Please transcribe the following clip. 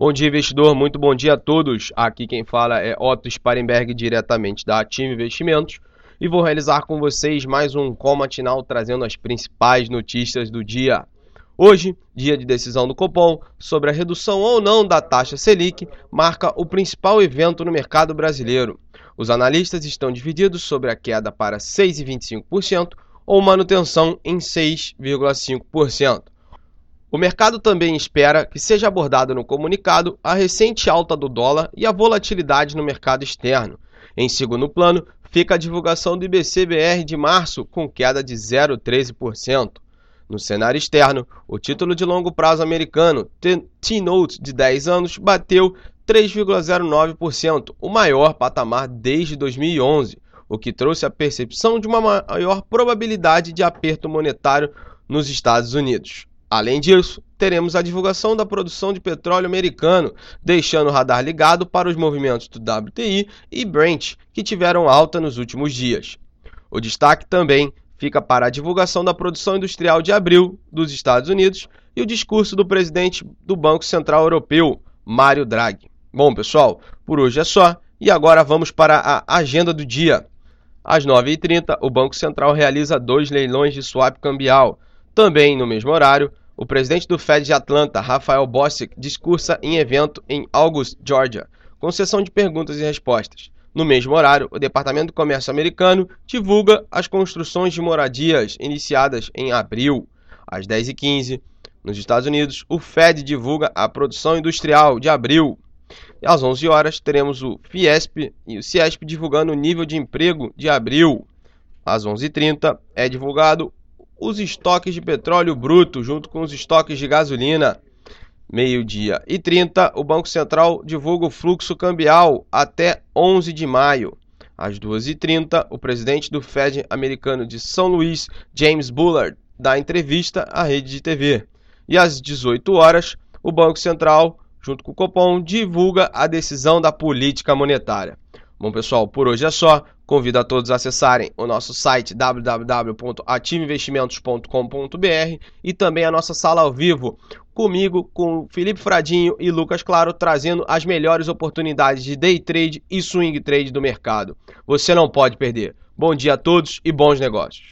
Bom dia, investidor. Muito bom dia a todos. Aqui quem fala é Otto Sparenberg, diretamente da Ativa Investimentos. E vou realizar com vocês mais um call matinal trazendo as principais notícias do dia. Hoje, dia de decisão do Copom sobre a redução ou não da taxa Selic, marca o principal evento no mercado brasileiro. Os analistas estão divididos sobre a queda para 6,25% ou manutenção em 6,5%. O mercado também espera que seja abordado no comunicado a recente alta do dólar e a volatilidade no mercado externo. Em segundo plano, fica a divulgação do IBCBR de março, com queda de 0,13%. No cenário externo, o título de longo prazo americano, T-Note de 10 anos, bateu 3,09%, o maior patamar desde 2011, o que trouxe a percepção de uma maior probabilidade de aperto monetário nos Estados Unidos. Além disso, teremos a divulgação da produção de petróleo americano, deixando o radar ligado para os movimentos do WTI e Brent, que tiveram alta nos últimos dias. O destaque também fica para a divulgação da produção industrial de abril dos Estados Unidos e o discurso do presidente do Banco Central Europeu, Mário Draghi. Bom, pessoal, por hoje é só e agora vamos para a agenda do dia. Às 9h30, o Banco Central realiza dois leilões de swap cambial. Também no mesmo horário, o presidente do Fed de Atlanta, Rafael Bostic, discursa em evento em August, Georgia, com sessão de perguntas e respostas. No mesmo horário, o Departamento do Comércio americano divulga as construções de moradias iniciadas em abril. Às 10h15, nos Estados Unidos, o Fed divulga a produção industrial de abril. E às 11 horas, teremos o Fiesp e o Ciesp divulgando o nível de emprego de abril. Às 11h30, é divulgado os estoques de petróleo bruto junto com os estoques de gasolina. Meio-dia e 30, o Banco Central divulga o fluxo cambial até 11 de maio. Às 2h30, o presidente do Fed americano de São Luís, James Bullard, dá entrevista à rede de TV. E às 18 horas, o Banco Central, junto com o Copom, divulga a decisão da política monetária. Bom, pessoal, por hoje é só. Convido a todos a acessarem o nosso site www.ativeinvestimentos.com.br e também a nossa sala ao vivo comigo, com Felipe Fradinho e Lucas Claro, trazendo as melhores oportunidades de day trade e swing trade do mercado. Você não pode perder. Bom dia a todos e bons negócios.